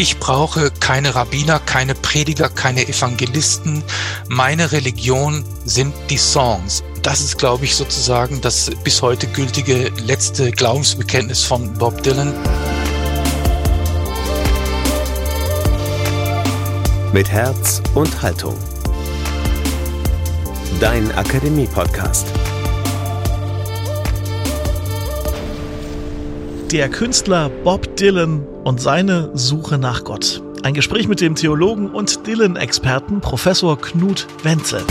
Ich brauche keine Rabbiner, keine Prediger, keine Evangelisten. Meine Religion sind die Songs. Das ist, glaube ich, sozusagen das bis heute gültige letzte Glaubensbekenntnis von Bob Dylan. Mit Herz und Haltung. Dein Akademie-Podcast. Der Künstler Bob Dylan und seine Suche nach Gott. Ein Gespräch mit dem Theologen und Dylan-Experten Professor Knut Wenzel.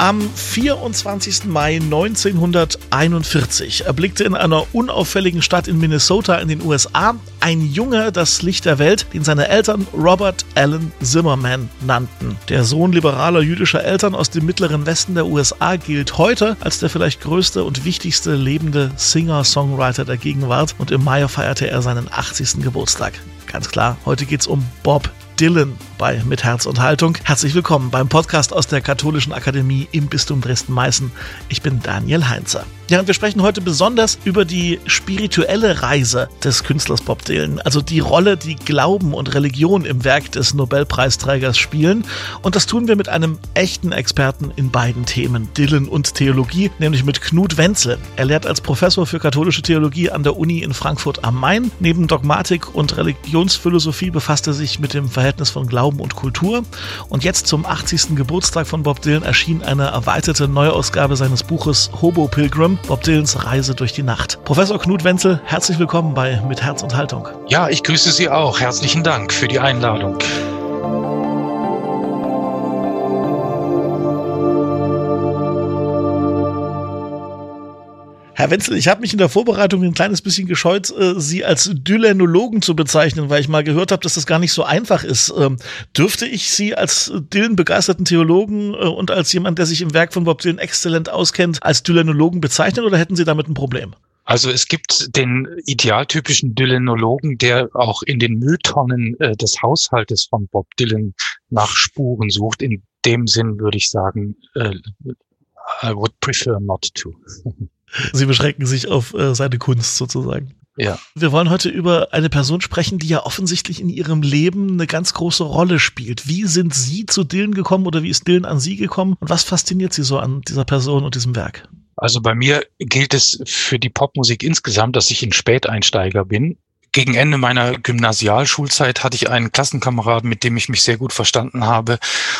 Am 24. Mai 1941 erblickte in einer unauffälligen Stadt in Minnesota in den USA ein Junge das Licht der Welt, den seine Eltern Robert Allen Zimmerman nannten. Der Sohn liberaler jüdischer Eltern aus dem mittleren Westen der USA gilt heute als der vielleicht größte und wichtigste lebende Singer-Songwriter der Gegenwart und im Mai feierte er seinen 80. Geburtstag. Ganz klar, heute geht es um Bob Dylan bei Mit Herz und Haltung. Herzlich willkommen beim Podcast aus der Katholischen Akademie im Bistum Dresden-Meißen. Ich bin Daniel Heinzer. Ja, und wir sprechen heute besonders über die spirituelle Reise des Künstlers Bob Dylan, also die Rolle, die Glauben und Religion im Werk des Nobelpreisträgers spielen. Und das tun wir mit einem echten Experten in beiden Themen, Dylan und Theologie, nämlich mit Knut Wenzel. Er lehrt als Professor für katholische Theologie an der Uni in Frankfurt am Main. Neben Dogmatik und Religionsphilosophie befasst er sich mit dem Verhältnis von Glauben und Kultur. Und jetzt zum 80. Geburtstag von Bob Dylan erschien eine erweiterte Neuausgabe seines Buches Hobo Pilgrim Bob Dylans Reise durch die Nacht. Professor Knut Wenzel, herzlich willkommen bei Mit Herz und Haltung. Ja, ich grüße Sie auch. Herzlichen Dank für die Einladung. Herr Wenzel, ich habe mich in der Vorbereitung ein kleines bisschen gescheut, äh, Sie als Dylanologen zu bezeichnen, weil ich mal gehört habe, dass das gar nicht so einfach ist. Ähm, dürfte ich Sie als Dylan-begeisterten Theologen äh, und als jemand, der sich im Werk von Bob Dylan exzellent auskennt, als Dylanologen bezeichnen oder hätten Sie damit ein Problem? Also es gibt den idealtypischen Dylanologen, der auch in den Mülltonnen äh, des Haushaltes von Bob Dylan nach Spuren sucht. In dem Sinn würde ich sagen, äh, I would prefer not to. Sie beschränken sich auf äh, seine Kunst sozusagen. Ja. Wir wollen heute über eine Person sprechen, die ja offensichtlich in ihrem Leben eine ganz große Rolle spielt. Wie sind Sie zu Dylan gekommen oder wie ist Dylan an Sie gekommen und was fasziniert Sie so an dieser Person und diesem Werk? Also bei mir gilt es für die Popmusik insgesamt, dass ich ein Späteinsteiger bin gegen Ende meiner Gymnasialschulzeit hatte ich einen Klassenkameraden, mit dem ich mich sehr gut verstanden habe.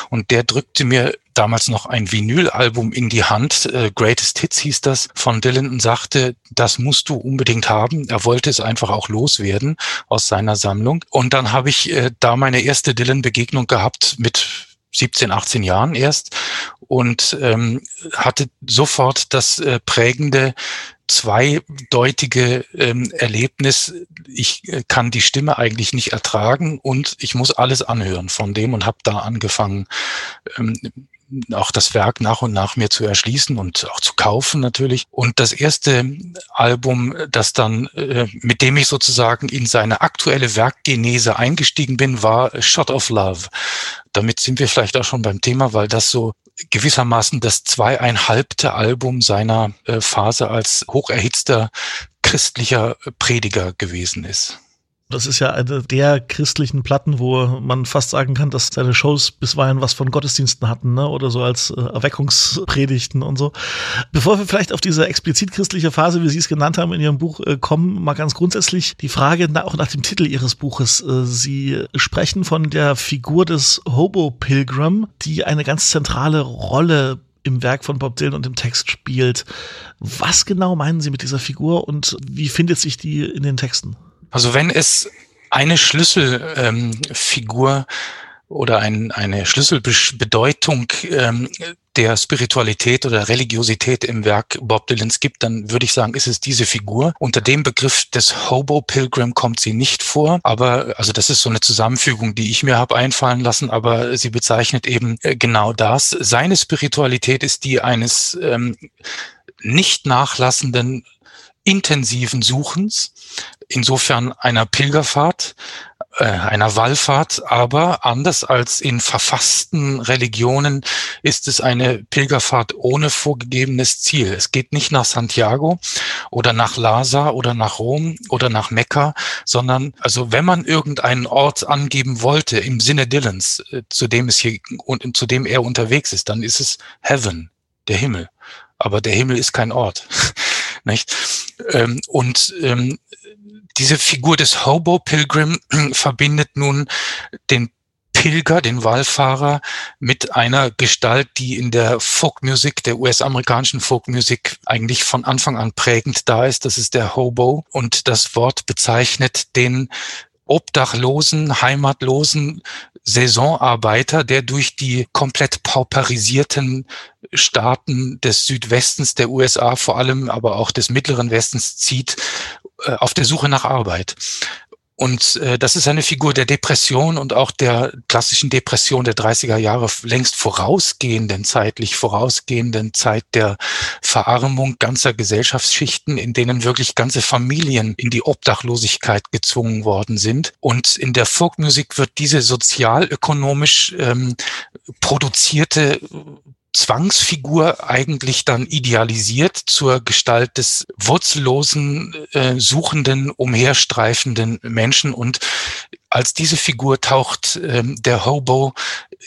Und der drückte mir damals noch ein Vinylalbum in die Hand, äh, Greatest Hits hieß das, von Dylan und sagte, das musst du unbedingt haben. Er wollte es einfach auch loswerden aus seiner Sammlung. Und dann habe ich äh, da meine erste Dylan-Begegnung gehabt mit 17, 18 Jahren erst und ähm, hatte sofort das äh, prägende zweideutige ähm, Erlebnis, ich äh, kann die Stimme eigentlich nicht ertragen und ich muss alles anhören von dem und habe da angefangen, ähm, auch das Werk nach und nach mir zu erschließen und auch zu kaufen natürlich. Und das erste Album, das dann, äh, mit dem ich sozusagen in seine aktuelle Werkgenese eingestiegen bin, war Shot of Love. Damit sind wir vielleicht auch schon beim Thema, weil das so gewissermaßen das zweieinhalbte Album seiner äh, Phase als hocherhitzter christlicher Prediger gewesen ist. Das ist ja eine der christlichen Platten, wo man fast sagen kann, dass seine Shows bisweilen was von Gottesdiensten hatten, ne? oder so als äh, Erweckungspredigten und so. Bevor wir vielleicht auf diese explizit christliche Phase, wie Sie es genannt haben, in Ihrem Buch äh, kommen, mal ganz grundsätzlich die Frage auch nach dem Titel Ihres Buches. Äh, Sie sprechen von der Figur des Hobo Pilgrim, die eine ganz zentrale Rolle im Werk von Bob Dylan und im Text spielt. Was genau meinen Sie mit dieser Figur und wie findet sich die in den Texten? Also wenn es eine Schlüsselfigur ähm, oder ein, eine Schlüsselbedeutung ähm, der Spiritualität oder Religiosität im Werk Bob Dylans gibt, dann würde ich sagen, ist es diese Figur. Unter dem Begriff des Hobo Pilgrim kommt sie nicht vor, aber also das ist so eine Zusammenfügung, die ich mir habe einfallen lassen, aber sie bezeichnet eben äh, genau das. Seine Spiritualität ist die eines ähm, nicht nachlassenden intensiven Suchens, insofern einer Pilgerfahrt, äh, einer Wallfahrt, aber anders als in verfassten Religionen ist es eine Pilgerfahrt ohne vorgegebenes Ziel. Es geht nicht nach Santiago oder nach Lhasa oder nach Rom oder nach Mekka, sondern also wenn man irgendeinen Ort angeben wollte im Sinne Dylans, äh, zu dem es hier und zu dem er unterwegs ist, dann ist es Heaven, der Himmel. Aber der Himmel ist kein Ort. nicht? Ähm, und ähm, diese Figur des Hobo Pilgrim verbindet nun den Pilger, den Wallfahrer, mit einer Gestalt, die in der Folkmusik, der US-amerikanischen Folkmusik eigentlich von Anfang an prägend da ist. Das ist der Hobo. Und das Wort bezeichnet den obdachlosen, heimatlosen Saisonarbeiter, der durch die komplett pauperisierten Staaten des Südwestens der USA, vor allem aber auch des mittleren Westens zieht, äh, auf der Suche nach Arbeit. Und äh, das ist eine Figur der Depression und auch der klassischen Depression der 30er Jahre längst vorausgehenden, zeitlich vorausgehenden Zeit der Verarmung ganzer Gesellschaftsschichten, in denen wirklich ganze Familien in die Obdachlosigkeit gezwungen worden sind. Und in der Folkmusik wird diese sozialökonomisch ähm, produzierte Zwangsfigur eigentlich dann idealisiert zur Gestalt des wurzellosen, äh, suchenden, umherstreifenden Menschen. Und als diese Figur taucht ähm, der Hobo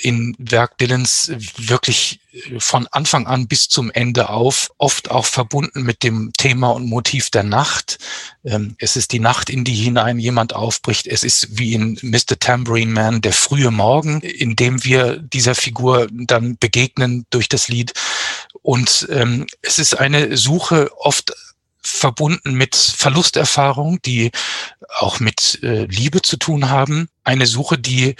in Werk Dylans wirklich äh, von Anfang an bis zum Ende auf, oft auch verbunden mit dem Thema und Motiv der Nacht. Ähm, es ist die Nacht, in die hinein jemand aufbricht. Es ist wie in Mr. Tambourine Man der frühe Morgen, in dem wir dieser Figur dann begegnen durch das Lied. Und ähm, es ist eine Suche oft verbunden mit Verlusterfahrung, die auch mit äh, Liebe zu tun haben. Eine Suche, die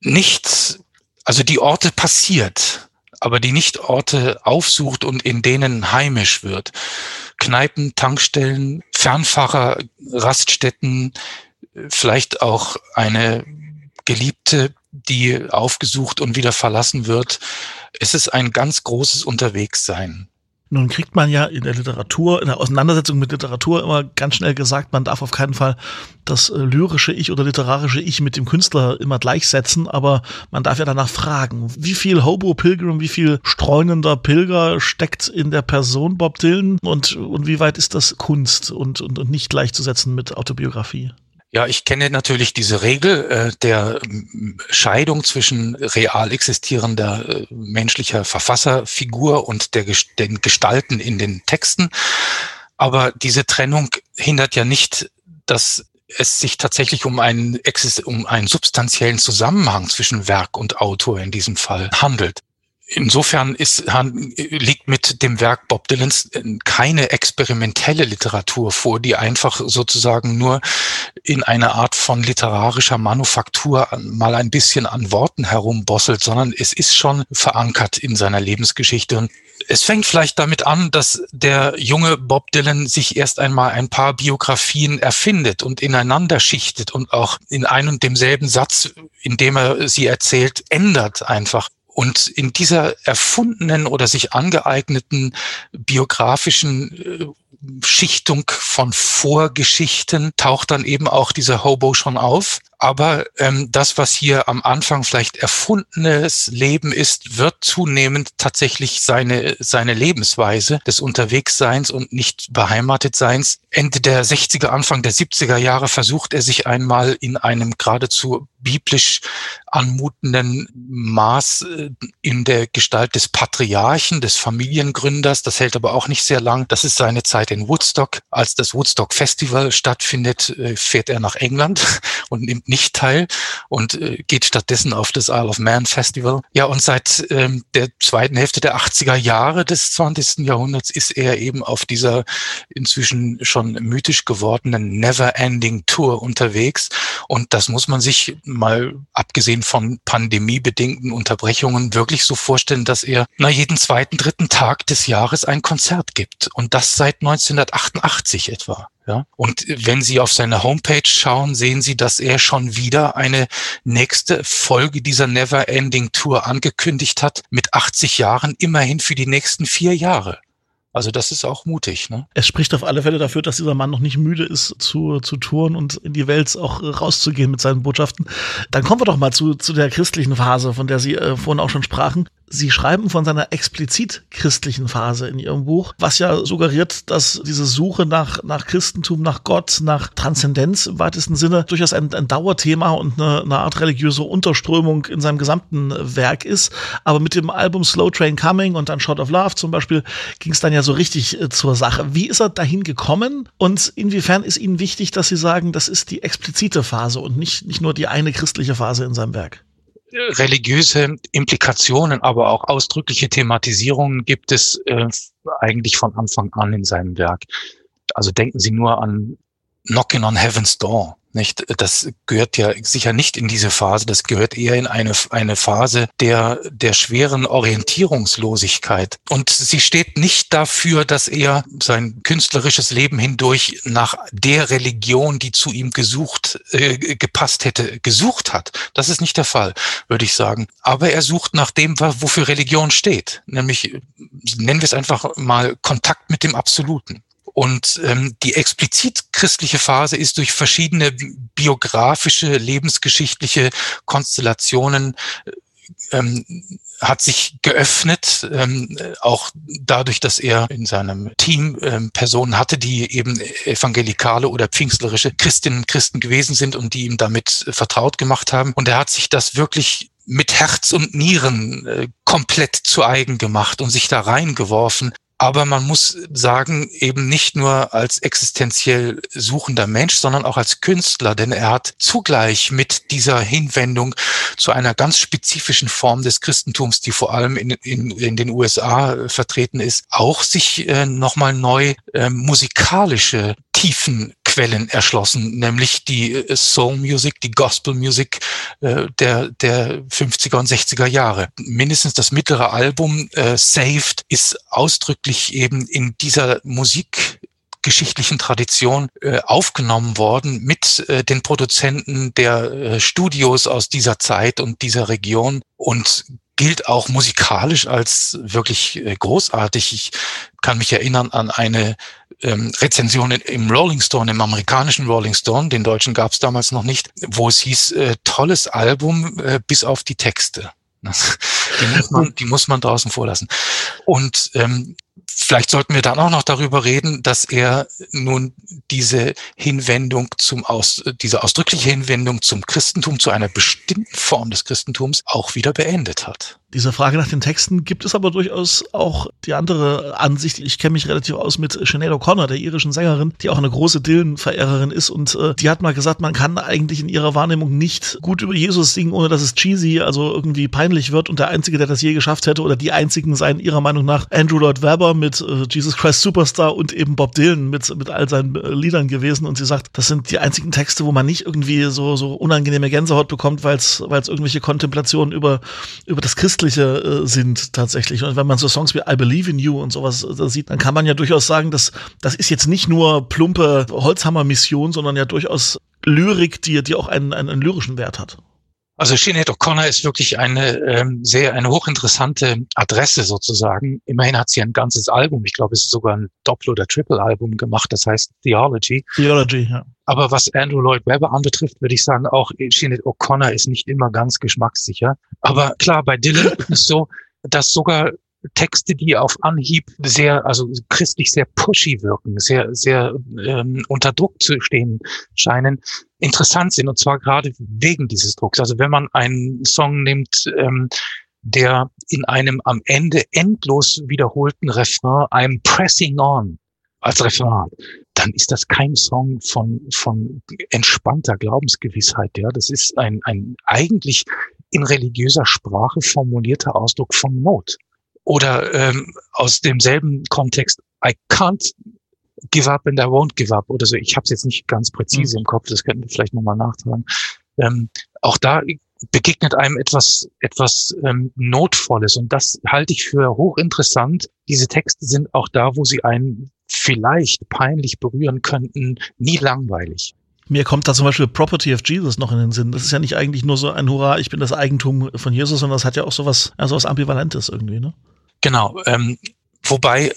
nicht, also die Orte passiert, aber die nicht Orte aufsucht und in denen heimisch wird. Kneipen, Tankstellen, Fernfahrer, Raststätten, vielleicht auch eine Geliebte, die aufgesucht und wieder verlassen wird. Es ist ein ganz großes Unterwegssein. Nun kriegt man ja in der Literatur, in der Auseinandersetzung mit Literatur immer ganz schnell gesagt, man darf auf keinen Fall das äh, lyrische Ich oder literarische Ich mit dem Künstler immer gleichsetzen, aber man darf ja danach fragen, wie viel Hobo Pilgrim, wie viel streunender Pilger steckt in der Person Bob Dylan und, und wie weit ist das Kunst und, und, und nicht gleichzusetzen mit Autobiografie? Ja, ich kenne natürlich diese Regel äh, der Scheidung zwischen real existierender äh, menschlicher Verfasserfigur und der, den Gestalten in den Texten. Aber diese Trennung hindert ja nicht, dass es sich tatsächlich um einen, um einen substanziellen Zusammenhang zwischen Werk und Autor in diesem Fall handelt. Insofern ist, liegt mit dem Werk Bob Dylans keine experimentelle Literatur vor, die einfach sozusagen nur in einer Art von literarischer Manufaktur mal ein bisschen an Worten herumbosselt, sondern es ist schon verankert in seiner Lebensgeschichte. Und es fängt vielleicht damit an, dass der junge Bob Dylan sich erst einmal ein paar Biografien erfindet und ineinander schichtet und auch in einem und demselben Satz, in dem er sie erzählt, ändert einfach. Und in dieser erfundenen oder sich angeeigneten biografischen äh, Schichtung von Vorgeschichten taucht dann eben auch dieser Hobo schon auf. Aber ähm, das, was hier am Anfang vielleicht erfundenes Leben ist, wird zunehmend tatsächlich seine, seine Lebensweise des Unterwegsseins und nicht Beheimatetseins. Ende der 60er, Anfang der 70er Jahre versucht er sich einmal in einem geradezu biblisch anmutenden Maß äh, in der Gestalt des Patriarchen, des Familiengründers. Das hält aber auch nicht sehr lang. Das ist seine Zeit in Woodstock. Als das Woodstock Festival stattfindet, äh, fährt er nach England und nimmt nicht teil und äh, geht stattdessen auf das Isle of Man Festival. Ja, und seit ähm, der zweiten Hälfte der 80er Jahre des 20. Jahrhunderts ist er eben auf dieser inzwischen schon mythisch gewordenen Never Ending Tour unterwegs. Und das muss man sich mal abgesehen von pandemiebedingten Unterbrechungen wirklich so vorstellen, dass er na jeden zweiten, dritten Tag des Jahres ein Konzert gibt. Und das seit 1988 etwa. Ja, und wenn Sie auf seine Homepage schauen, sehen Sie, dass er schon wieder eine nächste Folge dieser Never Ending Tour angekündigt hat mit 80 Jahren, immerhin für die nächsten vier Jahre. Also das ist auch mutig. Ne? Es spricht auf alle Fälle dafür, dass dieser Mann noch nicht müde ist zu, zu touren und in die Welt auch rauszugehen mit seinen Botschaften. Dann kommen wir doch mal zu, zu der christlichen Phase, von der Sie äh, vorhin auch schon sprachen. Sie schreiben von seiner explizit christlichen Phase in Ihrem Buch, was ja suggeriert, dass diese Suche nach, nach Christentum, nach Gott, nach Transzendenz im weitesten Sinne durchaus ein, ein Dauerthema und eine, eine Art religiöse Unterströmung in seinem gesamten Werk ist. Aber mit dem Album Slow Train Coming und dann Shot of Love zum Beispiel ging es dann ja so richtig äh, zur Sache. Wie ist er dahin gekommen und inwiefern ist Ihnen wichtig, dass Sie sagen, das ist die explizite Phase und nicht, nicht nur die eine christliche Phase in seinem Werk? Religiöse Implikationen, aber auch ausdrückliche Thematisierungen gibt es äh, eigentlich von Anfang an in seinem Werk. Also denken Sie nur an Knocking on Heaven's Door. Nicht? Das gehört ja sicher nicht in diese Phase, das gehört eher in eine, eine Phase der, der schweren Orientierungslosigkeit. Und sie steht nicht dafür, dass er sein künstlerisches Leben hindurch nach der Religion, die zu ihm gesucht, äh, gepasst hätte, gesucht hat. Das ist nicht der Fall, würde ich sagen. Aber er sucht nach dem, wofür Religion steht. Nämlich, nennen wir es einfach mal Kontakt mit dem Absoluten. Und ähm, die explizit christliche Phase ist durch verschiedene biografische, lebensgeschichtliche Konstellationen ähm, hat sich geöffnet, ähm, auch dadurch, dass er in seinem Team ähm, Personen hatte, die eben evangelikale oder pfingstlerische Christinnen und Christen gewesen sind und die ihm damit vertraut gemacht haben. Und er hat sich das wirklich mit Herz und Nieren äh, komplett zu eigen gemacht und sich da reingeworfen aber man muss sagen, eben nicht nur als existenziell suchender Mensch, sondern auch als Künstler, denn er hat zugleich mit dieser Hinwendung zu einer ganz spezifischen Form des Christentums, die vor allem in, in, in den USA vertreten ist, auch sich äh, nochmal neu äh, musikalische Tiefen Quellen erschlossen, nämlich die äh, Soul Music, die Gospel Music äh, der, der 50er und 60er Jahre. Mindestens das mittlere Album äh, Saved ist ausdrücklich eben in dieser Musik geschichtlichen Tradition äh, aufgenommen worden mit äh, den Produzenten der äh, Studios aus dieser Zeit und dieser Region und gilt auch musikalisch als wirklich äh, großartig. Ich kann mich erinnern an eine ähm, Rezension im Rolling Stone, im amerikanischen Rolling Stone, den deutschen gab es damals noch nicht, wo es hieß, äh, tolles Album äh, bis auf die Texte. Die muss man, die muss man draußen vorlassen. Und ähm, vielleicht sollten wir dann auch noch darüber reden, dass er nun diese Hinwendung zum Aus, diese ausdrückliche Hinwendung zum Christentum, zu einer bestimmten Form des Christentums auch wieder beendet hat. Diese Frage nach den Texten gibt es aber durchaus auch die andere Ansicht. Ich kenne mich relativ aus mit Sinead O'Connor, der irischen Sängerin, die auch eine große Dylan-Verehrerin ist. Und äh, die hat mal gesagt, man kann eigentlich in ihrer Wahrnehmung nicht gut über Jesus singen, ohne dass es cheesy, also irgendwie peinlich wird. Und der Einzige, der das je geschafft hätte, oder die Einzigen seien ihrer Meinung nach Andrew Lloyd Webber mit äh, Jesus Christ Superstar und eben Bob Dylan mit, mit all seinen äh, Liedern gewesen. Und sie sagt, das sind die einzigen Texte, wo man nicht irgendwie so, so unangenehme Gänsehaut bekommt, weil es irgendwelche Kontemplationen über, über das Christliche Christliche äh, sind tatsächlich. Und wenn man so Songs wie I Believe in You und sowas äh, sieht, dann kann man ja durchaus sagen, dass das ist jetzt nicht nur plumpe Holzhammer-Mission, sondern ja durchaus Lyrik, die, die auch einen, einen, einen lyrischen Wert hat. Also Sinead O'Connor ist wirklich eine ähm, sehr eine hochinteressante Adresse sozusagen. Immerhin hat sie ein ganzes Album, ich glaube, es ist sogar ein Doppel- oder Triple-Album gemacht, das heißt Theology. Theology, ja. Aber was Andrew Lloyd Webber anbetrifft, würde ich sagen, auch Sinead O'Connor ist nicht immer ganz geschmackssicher. Aber klar, bei Dylan ist es so, dass sogar Texte, die auf Anhieb sehr, also christlich sehr pushy wirken, sehr, sehr ähm, unter Druck zu stehen scheinen, interessant sind. Und zwar gerade wegen dieses Drucks. Also wenn man einen Song nimmt, ähm, der in einem am Ende endlos wiederholten Refrain I'm pressing on als Refrain, dann ist das kein Song von, von entspannter Glaubensgewissheit. Ja, das ist ein, ein eigentlich in religiöser Sprache formulierter Ausdruck von Not. Oder ähm, aus demselben Kontext, I can't give up and I won't give up oder so. Ich habe es jetzt nicht ganz präzise mhm. im Kopf, das könnten wir vielleicht nochmal nachtragen. Ähm, auch da begegnet einem etwas, etwas ähm, Notvolles und das halte ich für hochinteressant. Diese Texte sind auch da, wo sie einen vielleicht peinlich berühren könnten, nie langweilig. Mir kommt da zum Beispiel Property of Jesus noch in den Sinn. Das ist ja nicht eigentlich nur so ein Hurra, ich bin das Eigentum von Jesus, sondern das hat ja auch sowas, also was Ambivalentes irgendwie, ne? Genau. Ähm, wobei, äh,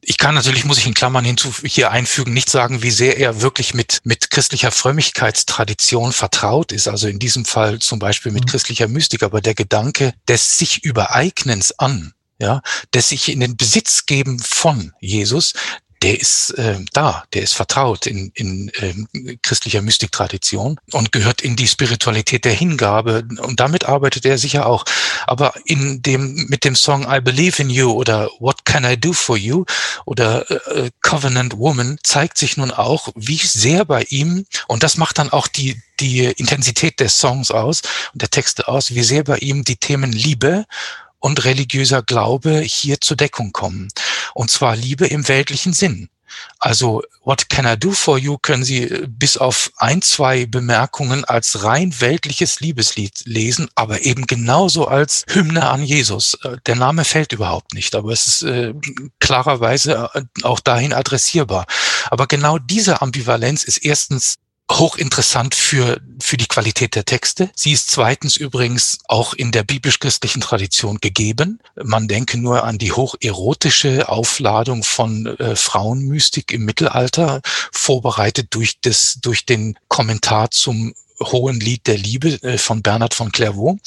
ich kann natürlich, muss ich in Klammern hinzu hier einfügen, nicht sagen, wie sehr er wirklich mit, mit christlicher Frömmigkeitstradition vertraut ist. Also in diesem Fall zum Beispiel mit mhm. christlicher Mystik, aber der Gedanke des sich Übereignens an, ja, des sich in den Besitz geben von Jesus, der ist äh, da, der ist vertraut in, in äh, christlicher Mystiktradition und gehört in die Spiritualität der Hingabe und damit arbeitet er sicher auch. Aber in dem mit dem Song I Believe in You oder What Can I Do for You oder äh, Covenant Woman zeigt sich nun auch, wie sehr bei ihm und das macht dann auch die die Intensität des Songs aus und der Texte aus, wie sehr bei ihm die Themen Liebe und religiöser Glaube hier zur Deckung kommen. Und zwar Liebe im weltlichen Sinn. Also What Can I Do for You können Sie äh, bis auf ein, zwei Bemerkungen als rein weltliches Liebeslied lesen, aber eben genauso als Hymne an Jesus. Äh, der Name fällt überhaupt nicht, aber es ist äh, klarerweise äh, auch dahin adressierbar. Aber genau diese Ambivalenz ist erstens hochinteressant für, für die Qualität der Texte. Sie ist zweitens übrigens auch in der biblisch-christlichen Tradition gegeben. Man denke nur an die hocherotische Aufladung von äh, Frauenmystik im Mittelalter, vorbereitet durch, das, durch den Kommentar zum Hohen Lied der Liebe äh, von Bernhard von Clairvaux.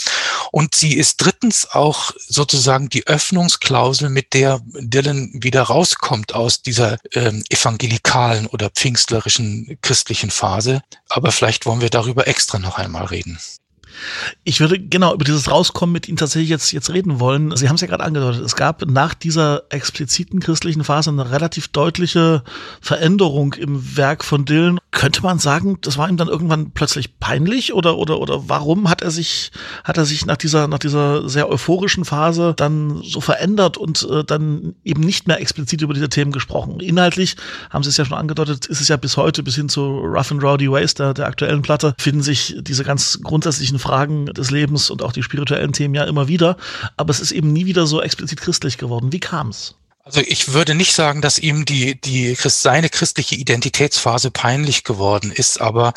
Und sie ist drittens auch sozusagen die Öffnungsklausel, mit der Dylan wieder rauskommt aus dieser ähm, evangelikalen oder pfingstlerischen christlichen Phase. Aber vielleicht wollen wir darüber extra noch einmal reden. Ich würde genau über dieses Rauskommen mit Ihnen tatsächlich jetzt, jetzt reden wollen. Sie haben es ja gerade angedeutet. Es gab nach dieser expliziten christlichen Phase eine relativ deutliche Veränderung im Werk von Dylan. Könnte man sagen, das war ihm dann irgendwann plötzlich peinlich oder, oder, oder warum hat er sich, hat er sich nach dieser, nach dieser sehr euphorischen Phase dann so verändert und äh, dann eben nicht mehr explizit über diese Themen gesprochen? Inhaltlich haben Sie es ja schon angedeutet, ist es ja bis heute, bis hin zu Rough and Rowdy Ways, der, der aktuellen Platte, finden sich diese ganz grundsätzlichen Fragen des Lebens und auch die spirituellen Themen ja immer wieder. Aber es ist eben nie wieder so explizit christlich geworden. Wie kam es? Also ich würde nicht sagen, dass ihm die, die seine christliche Identitätsphase peinlich geworden ist, aber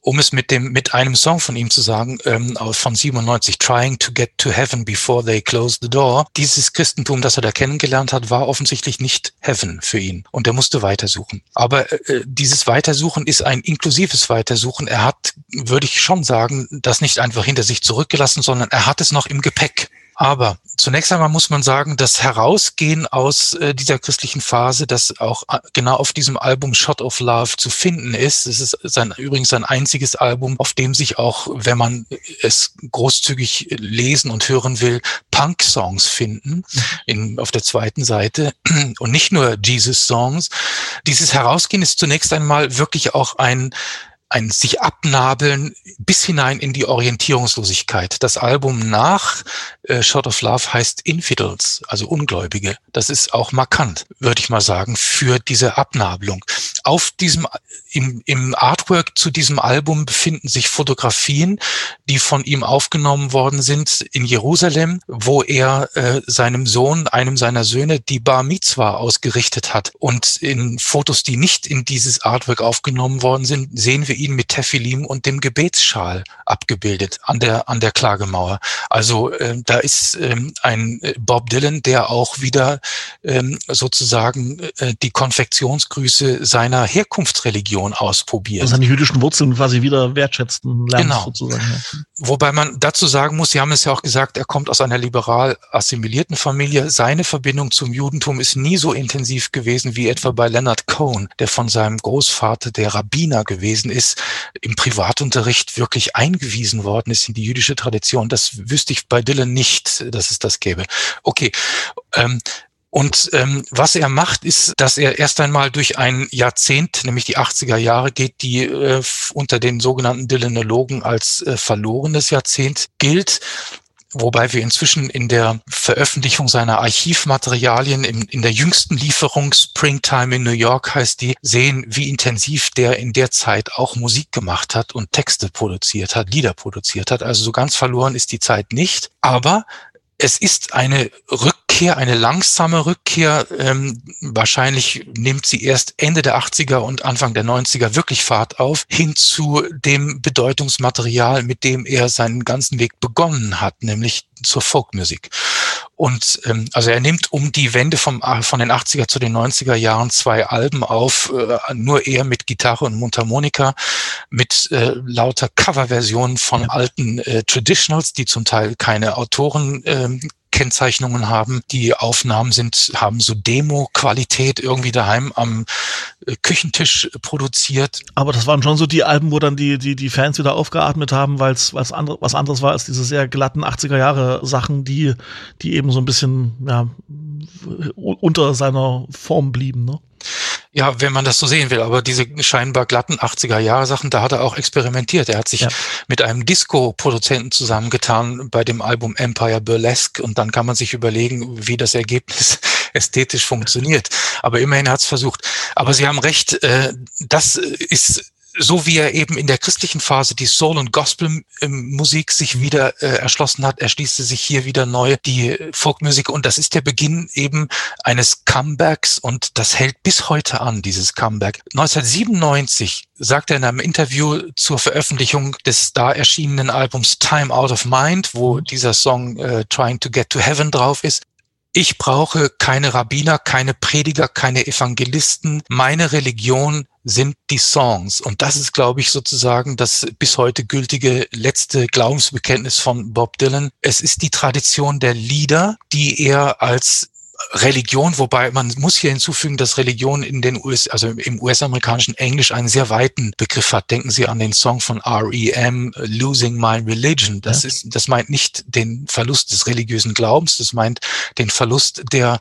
um es mit dem mit einem Song von ihm zu sagen, ähm, von 97, Trying to get to heaven before they close the door. Dieses Christentum, das er da kennengelernt hat, war offensichtlich nicht Heaven für ihn und er musste weitersuchen. Aber äh, dieses Weitersuchen ist ein inklusives Weitersuchen. Er hat, würde ich schon sagen, das nicht einfach hinter sich zurückgelassen, sondern er hat es noch im Gepäck. Aber zunächst einmal muss man sagen, das Herausgehen aus äh, dieser christlichen Phase, das auch äh, genau auf diesem Album Shot of Love zu finden ist, es ist sein, übrigens sein einziges Album, auf dem sich auch, wenn man es großzügig lesen und hören will, Punk-Songs finden, in, auf der zweiten Seite und nicht nur Jesus-Songs. Dieses Herausgehen ist zunächst einmal wirklich auch ein ein sich abnabeln bis hinein in die Orientierungslosigkeit. Das Album nach äh, Shot of Love heißt Infidels, also Ungläubige. Das ist auch markant, würde ich mal sagen, für diese Abnabelung. Auf diesem, im, im Artwork zu diesem Album befinden sich Fotografien, die von ihm aufgenommen worden sind in Jerusalem, wo er äh, seinem Sohn, einem seiner Söhne, die Bar Mitzwa ausgerichtet hat. Und in Fotos, die nicht in dieses Artwork aufgenommen worden sind, sehen wir ihn mit Tephilim und dem Gebetsschal abgebildet an der, an der Klagemauer. Also äh, da ist ähm, ein äh, Bob Dylan, der auch wieder ähm, sozusagen äh, die Konfektionsgrüße seiner Herkunftsreligion ausprobiert. Also seine jüdischen Wurzeln quasi wieder wertschätzen lernt genau. sozusagen. Ja. Wobei man dazu sagen muss, Sie haben es ja auch gesagt, er kommt aus einer liberal assimilierten Familie. Seine Verbindung zum Judentum ist nie so intensiv gewesen wie etwa bei Leonard Cohen, der von seinem Großvater der Rabbiner gewesen ist ist im Privatunterricht wirklich eingewiesen worden ist in die jüdische Tradition. Das wüsste ich bei Dylan nicht, dass es das gäbe. Okay. Ähm, und ähm, was er macht, ist, dass er erst einmal durch ein Jahrzehnt, nämlich die 80er Jahre geht, die äh, unter den sogenannten Dylanologen als äh, verlorenes Jahrzehnt gilt wobei wir inzwischen in der Veröffentlichung seiner Archivmaterialien in, in der jüngsten Lieferung Springtime in New York heißt die, sehen, wie intensiv der in der Zeit auch Musik gemacht hat und Texte produziert hat, Lieder produziert hat. Also so ganz verloren ist die Zeit nicht. Aber es ist eine Rückkehr, eine langsame Rückkehr. Ähm, wahrscheinlich nimmt sie erst Ende der 80er und Anfang der 90er wirklich Fahrt auf, hin zu dem Bedeutungsmaterial, mit dem er seinen ganzen Weg begonnen hat, nämlich zur Folkmusik. Und ähm, also er nimmt um die Wende vom, äh, von den 80er zu den 90er Jahren zwei Alben auf, äh, nur eher mit Gitarre und Mundharmonika, mit äh, lauter Coverversionen von ja. alten äh, Traditionals, die zum Teil keine Autoren ähm, Kennzeichnungen haben. Die Aufnahmen sind, haben so Demo-Qualität irgendwie daheim am äh, Küchentisch produziert. Aber das waren schon so die Alben, wo dann die, die, die Fans wieder aufgeatmet haben, weil es was, andere, was anderes war als diese sehr glatten 80er Jahre Sachen, die, die eben so ein bisschen, ja, unter seiner Form blieben, ne? Ja, wenn man das so sehen will, aber diese scheinbar glatten 80er Jahre Sachen, da hat er auch experimentiert. Er hat sich ja. mit einem Disco-Produzenten zusammengetan bei dem Album Empire Burlesque und dann kann man sich überlegen, wie das Ergebnis ästhetisch funktioniert. Aber immerhin hat es versucht. Aber Sie haben recht, äh, das ist so wie er eben in der christlichen Phase die Soul- und Gospel-Musik sich wieder äh, erschlossen hat, erschließt sich hier wieder neu die Folkmusik und das ist der Beginn eben eines Comebacks und das hält bis heute an, dieses Comeback. 1997 sagt er in einem Interview zur Veröffentlichung des da erschienenen Albums Time Out of Mind, wo dieser Song äh, Trying to Get to Heaven drauf ist, ich brauche keine Rabbiner, keine Prediger, keine Evangelisten. Meine Religion sind die Songs. Und das ist, glaube ich, sozusagen das bis heute gültige letzte Glaubensbekenntnis von Bob Dylan. Es ist die Tradition der Lieder, die er als Religion, wobei man muss hier hinzufügen, dass Religion in den US, also im US-amerikanischen Englisch einen sehr weiten Begriff hat. Denken Sie an den Song von R.E.M. Losing My Religion. Das ja. ist, das meint nicht den Verlust des religiösen Glaubens, das meint den Verlust der,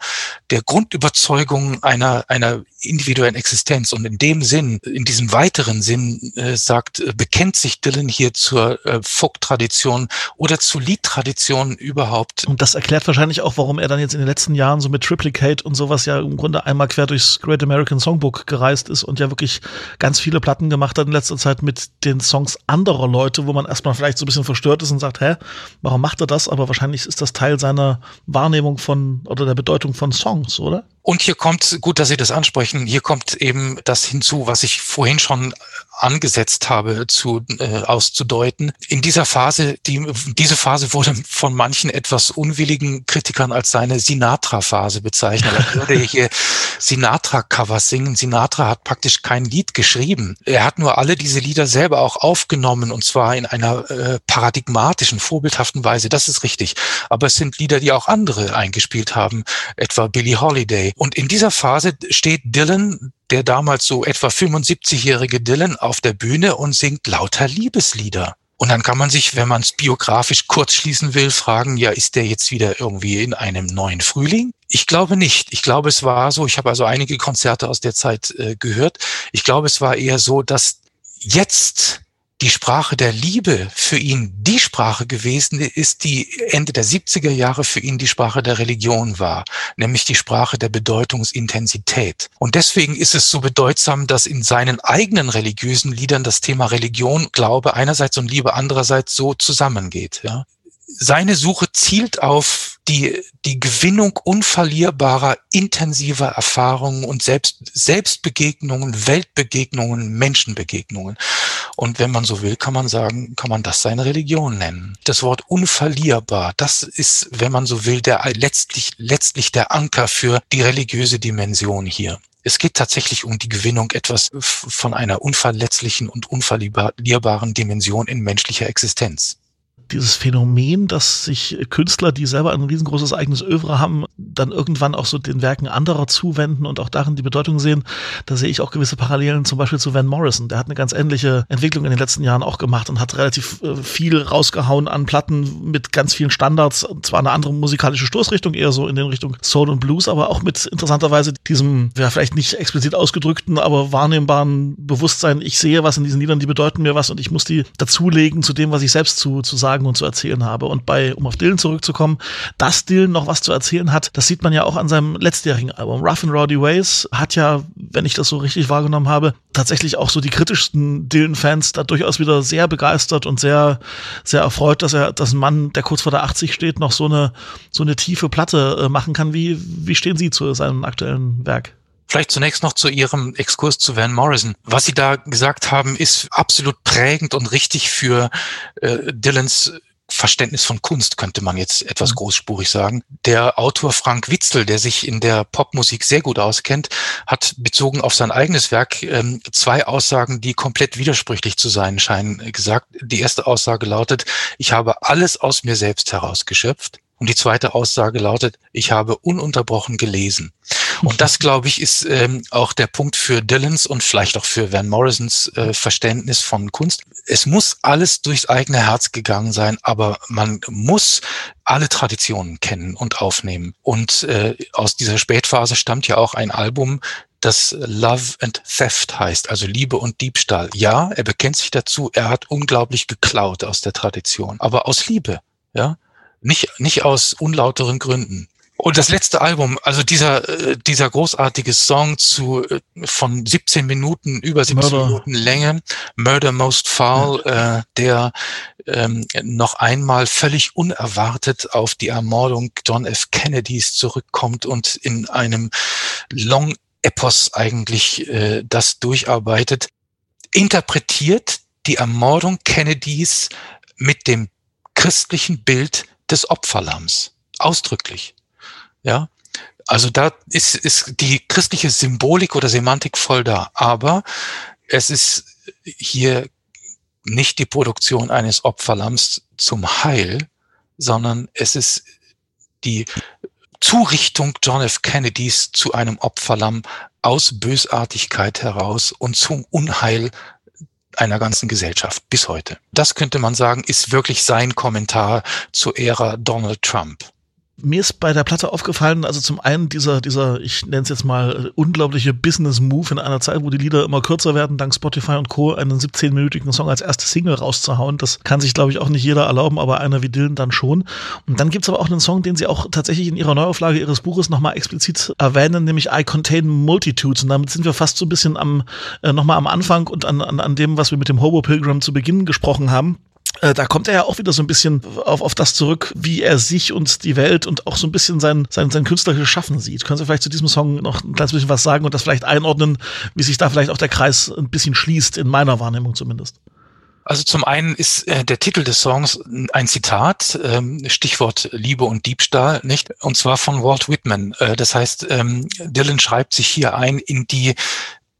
der Grundüberzeugung einer, einer individuellen Existenz. Und in dem Sinn, in diesem weiteren Sinn, äh, sagt, äh, bekennt sich Dylan hier zur äh, Folk-Tradition oder zu Liedtradition überhaupt. Und das erklärt wahrscheinlich auch, warum er dann jetzt in den letzten Jahren so mit Triplicate und sowas ja im Grunde einmal quer durchs Great American Songbook gereist ist und ja wirklich ganz viele Platten gemacht hat in letzter Zeit mit den Songs anderer Leute, wo man erstmal vielleicht so ein bisschen verstört ist und sagt, hä, warum macht er das? Aber wahrscheinlich ist das Teil seiner Wahrnehmung von oder der Bedeutung von Songs, oder? Und hier kommt, gut, dass Sie das ansprechen, hier kommt eben das hinzu, was ich vorhin schon angesetzt habe zu äh, auszudeuten. In dieser Phase, die, diese Phase wurde von manchen etwas unwilligen Kritikern als seine Sinatra-Phase bezeichnet. Er würde hier Sinatra-Covers singen. Sinatra hat praktisch kein Lied geschrieben. Er hat nur alle diese Lieder selber auch aufgenommen und zwar in einer äh, paradigmatischen, vorbildhaften Weise. Das ist richtig. Aber es sind Lieder, die auch andere eingespielt haben, etwa Billie Holiday. Und in dieser Phase steht Dylan der damals so etwa 75-jährige Dylan auf der Bühne und singt lauter Liebeslieder. Und dann kann man sich, wenn man es biografisch kurz schließen will, fragen, ja, ist der jetzt wieder irgendwie in einem neuen Frühling? Ich glaube nicht. Ich glaube, es war so, ich habe also einige Konzerte aus der Zeit äh, gehört. Ich glaube, es war eher so, dass jetzt die Sprache der Liebe für ihn die Sprache gewesen ist, die Ende der 70er Jahre für ihn die Sprache der Religion war, nämlich die Sprache der Bedeutungsintensität. Und deswegen ist es so bedeutsam, dass in seinen eigenen religiösen Liedern das Thema Religion, Glaube einerseits und Liebe andererseits so zusammengeht. Ja seine Suche zielt auf die, die Gewinnung unverlierbarer, intensiver Erfahrungen und Selbst, Selbstbegegnungen, Weltbegegnungen, Menschenbegegnungen. Und wenn man so will, kann man sagen, kann man das seine Religion nennen. Das Wort unverlierbar, das ist, wenn man so will, der letztlich, letztlich der Anker für die religiöse Dimension hier. Es geht tatsächlich um die Gewinnung etwas von einer unverletzlichen und unverlierbaren Dimension in menschlicher Existenz dieses Phänomen, dass sich Künstler, die selber ein riesengroßes eigenes Övre haben, dann irgendwann auch so den Werken anderer zuwenden und auch darin die Bedeutung sehen, da sehe ich auch gewisse Parallelen zum Beispiel zu Van Morrison. Der hat eine ganz ähnliche Entwicklung in den letzten Jahren auch gemacht und hat relativ äh, viel rausgehauen an Platten mit ganz vielen Standards. Zwar eine andere musikalische Stoßrichtung, eher so in den Richtung Soul und Blues, aber auch mit interessanterweise diesem, ja, vielleicht nicht explizit ausgedrückten, aber wahrnehmbaren Bewusstsein. Ich sehe was in diesen Liedern, die bedeuten mir was und ich muss die dazulegen zu dem, was ich selbst zu, zu sagen sagen und zu erzählen habe. Und bei, um auf Dylan zurückzukommen, dass Dylan noch was zu erzählen hat, das sieht man ja auch an seinem letztjährigen Album. Rough and Rowdy Ways hat ja, wenn ich das so richtig wahrgenommen habe, tatsächlich auch so die kritischsten Dylan-Fans da durchaus wieder sehr begeistert und sehr, sehr erfreut, dass er, dass ein Mann, der kurz vor der 80 steht, noch so eine, so eine tiefe Platte äh, machen kann. Wie, wie stehen Sie zu seinem aktuellen Werk? Vielleicht zunächst noch zu Ihrem Exkurs zu Van Morrison. Was Sie da gesagt haben, ist absolut prägend und richtig für äh, Dylans Verständnis von Kunst, könnte man jetzt etwas mhm. großspurig sagen. Der Autor Frank Witzel, der sich in der Popmusik sehr gut auskennt, hat bezogen auf sein eigenes Werk ähm, zwei Aussagen, die komplett widersprüchlich zu sein scheinen, gesagt. Die erste Aussage lautet, ich habe alles aus mir selbst herausgeschöpft. Und die zweite Aussage lautet, ich habe ununterbrochen gelesen. Und das, glaube ich, ist ähm, auch der Punkt für Dylans und vielleicht auch für Van Morrisons äh, Verständnis von Kunst. Es muss alles durchs eigene Herz gegangen sein, aber man muss alle Traditionen kennen und aufnehmen. Und äh, aus dieser Spätphase stammt ja auch ein Album, das Love and Theft heißt, also Liebe und Diebstahl. Ja, er bekennt sich dazu, er hat unglaublich geklaut aus der Tradition, aber aus Liebe, ja, nicht, nicht aus unlauteren Gründen. Und das letzte Album, also dieser, äh, dieser großartige Song zu, äh, von 17 Minuten, über 17 Murder. Minuten Länge, Murder Most Foul, ja. äh, der ähm, noch einmal völlig unerwartet auf die Ermordung John F. Kennedys zurückkommt und in einem Long Epos eigentlich äh, das durcharbeitet, interpretiert die Ermordung Kennedys mit dem christlichen Bild des Opferlamms. Ausdrücklich. Ja. Also da ist, ist die christliche Symbolik oder Semantik voll da. Aber es ist hier nicht die Produktion eines Opferlamms zum Heil, sondern es ist die Zurichtung John F. Kennedys zu einem Opferlamm aus Bösartigkeit heraus und zum Unheil einer ganzen Gesellschaft bis heute. Das könnte man sagen, ist wirklich sein Kommentar zur Ära Donald Trump. Mir ist bei der Platte aufgefallen, also zum einen dieser, dieser, ich nenne es jetzt mal, unglaubliche Business-Move in einer Zeit, wo die Lieder immer kürzer werden, dank Spotify und Co., einen 17-minütigen Song als erste Single rauszuhauen. Das kann sich, glaube ich, auch nicht jeder erlauben, aber einer wie Dylan dann schon. Und dann gibt's aber auch einen Song, den sie auch tatsächlich in ihrer Neuauflage ihres Buches nochmal explizit erwähnen, nämlich I Contain Multitudes. Und damit sind wir fast so ein bisschen am, äh, nochmal am Anfang und an, an, an dem, was wir mit dem Hobo Pilgrim zu Beginn gesprochen haben. Äh, da kommt er ja auch wieder so ein bisschen auf, auf das zurück, wie er sich und die Welt und auch so ein bisschen sein, sein, sein künstlerisches Schaffen sieht. Können Sie vielleicht zu diesem Song noch ein kleines bisschen was sagen und das vielleicht einordnen, wie sich da vielleicht auch der Kreis ein bisschen schließt, in meiner Wahrnehmung zumindest? Also zum einen ist äh, der Titel des Songs ein Zitat, ähm, Stichwort Liebe und Diebstahl, nicht? Und zwar von Walt Whitman. Äh, das heißt, ähm, Dylan schreibt sich hier ein in die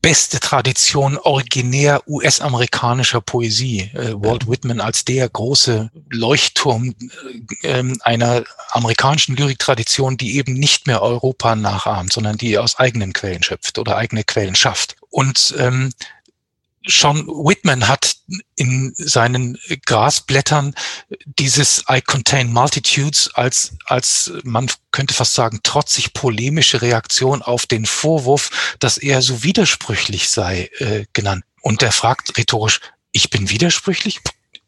beste Tradition originär US-amerikanischer Poesie. Äh, Walt Whitman als der große Leuchtturm äh, einer amerikanischen Lyriktradition, die eben nicht mehr Europa nachahmt, sondern die aus eigenen Quellen schöpft oder eigene Quellen schafft. Und ähm, Sean Whitman hat in seinen Grasblättern dieses I contain multitudes als, als man könnte fast sagen, trotzig polemische Reaktion auf den Vorwurf, dass er so widersprüchlich sei, äh, genannt. Und er fragt rhetorisch, ich bin widersprüchlich?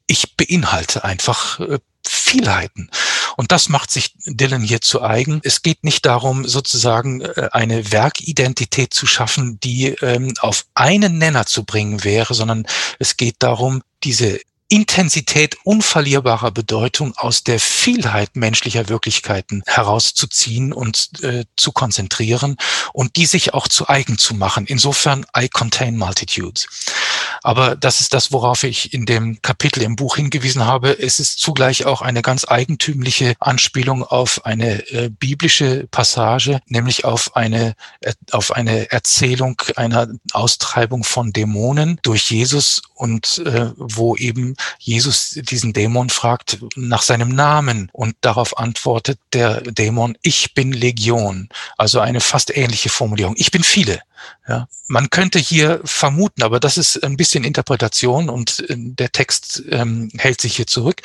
Ich beinhalte einfach äh, Vielheiten. Und das macht sich Dylan hier zu eigen. Es geht nicht darum, sozusagen äh, eine Werkidentität zu schaffen, die ähm, auf einen Nenner zu bringen wäre, sondern es geht darum, diese Intensität unverlierbarer Bedeutung aus der Vielheit menschlicher Wirklichkeiten herauszuziehen und äh, zu konzentrieren und die sich auch zu eigen zu machen. Insofern I contain multitudes. Aber das ist das, worauf ich in dem Kapitel im Buch hingewiesen habe. Es ist zugleich auch eine ganz eigentümliche Anspielung auf eine äh, biblische Passage, nämlich auf eine, äh, auf eine Erzählung einer Austreibung von Dämonen durch Jesus und äh, wo eben Jesus diesen Dämon fragt nach seinem Namen und darauf antwortet der Dämon, ich bin Legion. Also eine fast ähnliche Formulierung. Ich bin viele. Ja, man könnte hier vermuten, aber das ist ein bisschen Interpretation und äh, der Text ähm, hält sich hier zurück.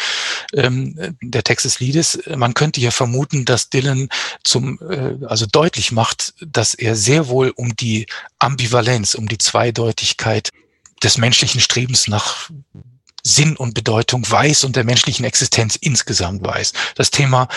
Ähm, der Text des Liedes. Man könnte hier vermuten, dass Dylan zum, äh, also deutlich macht, dass er sehr wohl um die Ambivalenz, um die Zweideutigkeit des menschlichen Strebens nach Sinn und Bedeutung weiß und der menschlichen Existenz insgesamt weiß. Das Thema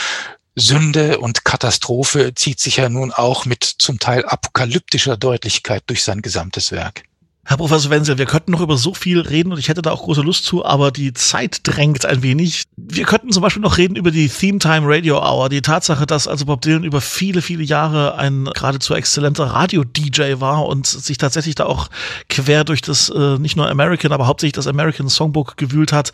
Sünde und Katastrophe zieht sich ja nun auch mit zum Teil apokalyptischer Deutlichkeit durch sein gesamtes Werk. Herr Professor Wenzel, wir könnten noch über so viel reden und ich hätte da auch große Lust zu, aber die Zeit drängt ein wenig. Wir könnten zum Beispiel noch reden über die Theme Time Radio Hour, die Tatsache, dass also Bob Dylan über viele, viele Jahre ein geradezu exzellenter Radio-DJ war und sich tatsächlich da auch quer durch das äh, nicht nur American, aber hauptsächlich das American Songbook gewühlt hat.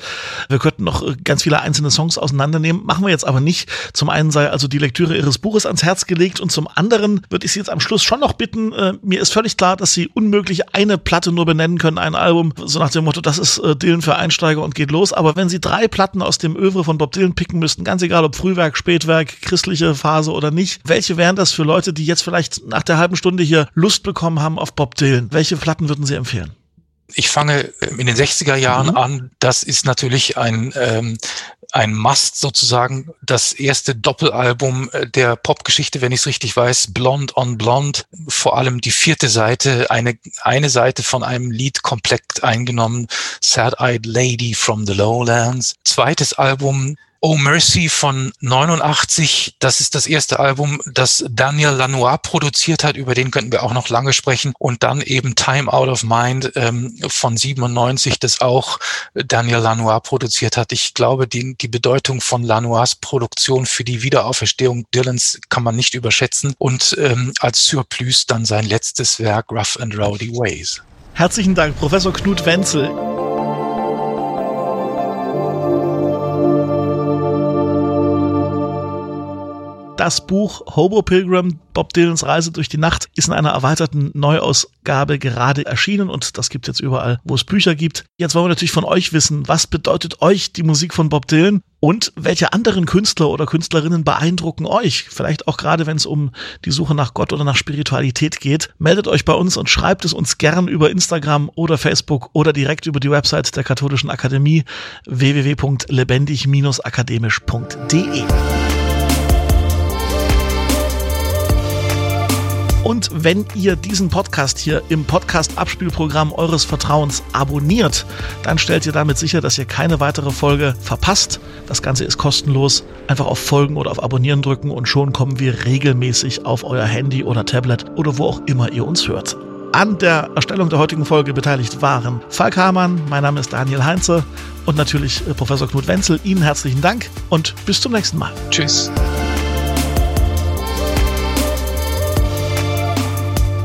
Wir könnten noch äh, ganz viele einzelne Songs auseinandernehmen, machen wir jetzt aber nicht. Zum einen sei also die Lektüre Ihres Buches ans Herz gelegt und zum anderen würde ich Sie jetzt am Schluss schon noch bitten, äh, mir ist völlig klar, dass Sie unmöglich eine Platte Platte nur benennen können, ein Album, so nach dem Motto, das ist äh, Dylan für Einsteiger und geht los. Aber wenn Sie drei Platten aus dem Övre von Bob Dylan picken müssten, ganz egal ob Frühwerk, Spätwerk, christliche Phase oder nicht, welche wären das für Leute, die jetzt vielleicht nach der halben Stunde hier Lust bekommen haben auf Bob Dylan? Welche Platten würden Sie empfehlen? Ich fange in den 60er Jahren mhm. an. Das ist natürlich ein ähm, ein Must sozusagen, das erste Doppelalbum äh, der Popgeschichte, wenn ich es richtig weiß, Blonde on Blonde, vor allem die vierte Seite, eine, eine Seite von einem Lied komplett eingenommen, Sad-Eyed Lady from the Lowlands. Zweites Album, Oh Mercy von 89, das ist das erste Album, das Daniel Lanois produziert hat, über den könnten wir auch noch lange sprechen. Und dann eben Time Out of Mind ähm, von 97, das auch Daniel Lanois produziert hat. Ich glaube, die, die Bedeutung von Lanois Produktion für die Wiederauferstehung Dylans kann man nicht überschätzen. Und ähm, als Surplus dann sein letztes Werk, Rough and Rowdy Ways. Herzlichen Dank, Professor Knut Wenzel. Das Buch Hobo Pilgrim, Bob Dylans Reise durch die Nacht, ist in einer erweiterten Neuausgabe gerade erschienen und das gibt jetzt überall, wo es Bücher gibt. Jetzt wollen wir natürlich von euch wissen, was bedeutet euch die Musik von Bob Dylan und welche anderen Künstler oder Künstlerinnen beeindrucken euch? Vielleicht auch gerade, wenn es um die Suche nach Gott oder nach Spiritualität geht. Meldet euch bei uns und schreibt es uns gern über Instagram oder Facebook oder direkt über die Website der Katholischen Akademie www.lebendig-akademisch.de. Und wenn ihr diesen Podcast hier im Podcast-Abspielprogramm eures Vertrauens abonniert, dann stellt ihr damit sicher, dass ihr keine weitere Folge verpasst. Das Ganze ist kostenlos. Einfach auf Folgen oder auf Abonnieren drücken und schon kommen wir regelmäßig auf euer Handy oder Tablet oder wo auch immer ihr uns hört. An der Erstellung der heutigen Folge beteiligt waren Falk Hamann, mein Name ist Daniel Heinze und natürlich äh, Professor Knut Wenzel. Ihnen herzlichen Dank und bis zum nächsten Mal. Tschüss.